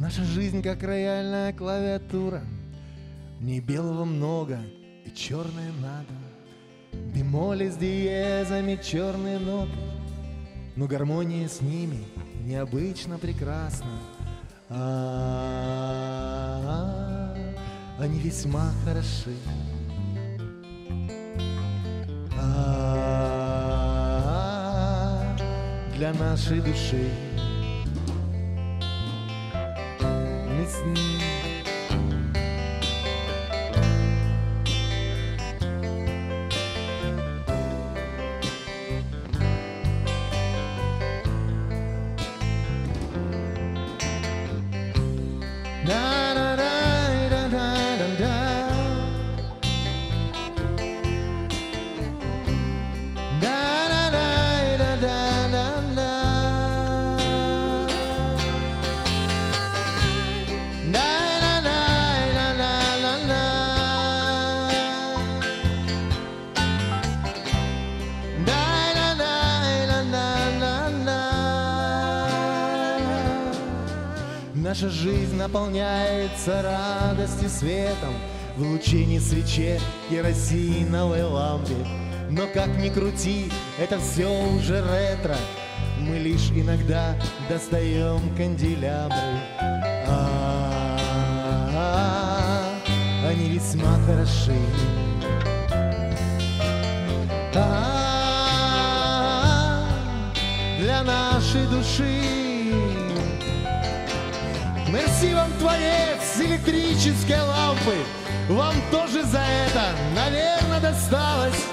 Наша жизнь как рояльная клавиатура. В белого много и черное надо. Бемоли с диезами, черные ноты. Но гармония с ними необычно прекрасна. А, Они весьма хороши. А, Для нашей души. Мы Наша жизнь наполняется радостью светом В лучине свече керосиновой лампе. Но как ни крути, это все уже ретро. Мы лишь иногда достаем канделябры. А, Они весьма хороши. А, Для нашей души Мерси вам, творец электрической лампы. Вам тоже за это, наверное, досталось.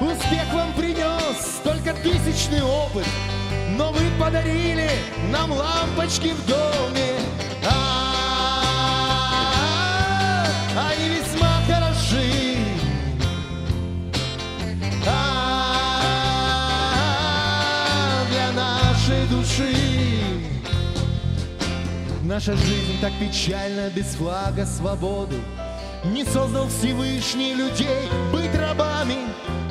Успех вам принес только тысячный опыт. Но вы подарили нам лампочки в доме. А, Наша жизнь так печальна без флага свободы. Не создал Всевышний людей быть рабами.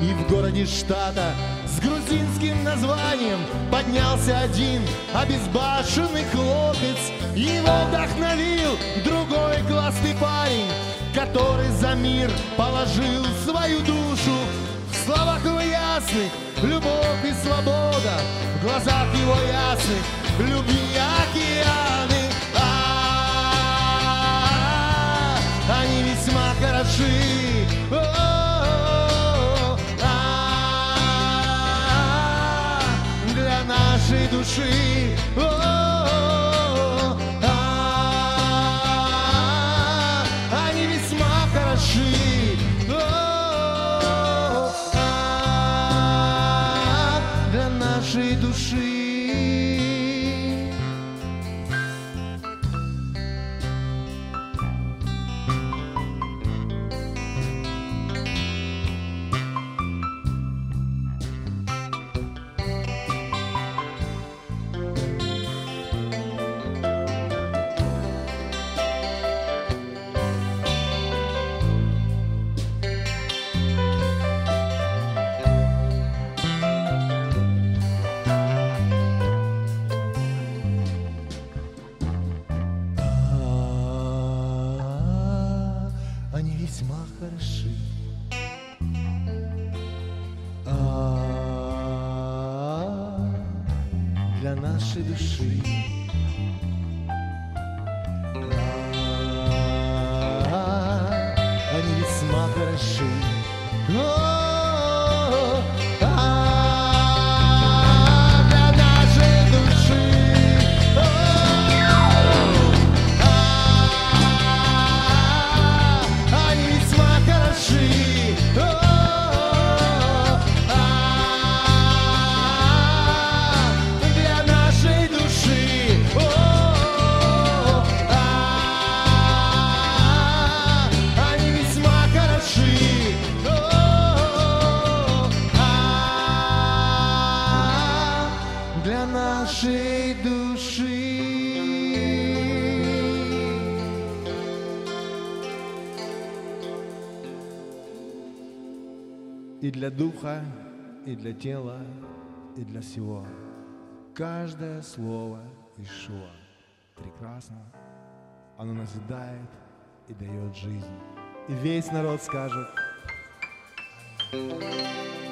И в городе штата с грузинским названием Поднялся один обезбашенный хлопец. Его вдохновил другой классный парень Который за мир положил свою душу. В словах его ясных любовь и свобода. В глазах его ясных любви океаны нашей души. О, а, Они весьма хороши. А, Для нашей души хороши. А, Для нашей души. А, Они весьма хороши. Для нашей души. И для духа, и для тела, и для всего. Каждое слово Ишуа прекрасно оно назидает и дает жизнь. И весь народ скажет. Thank you.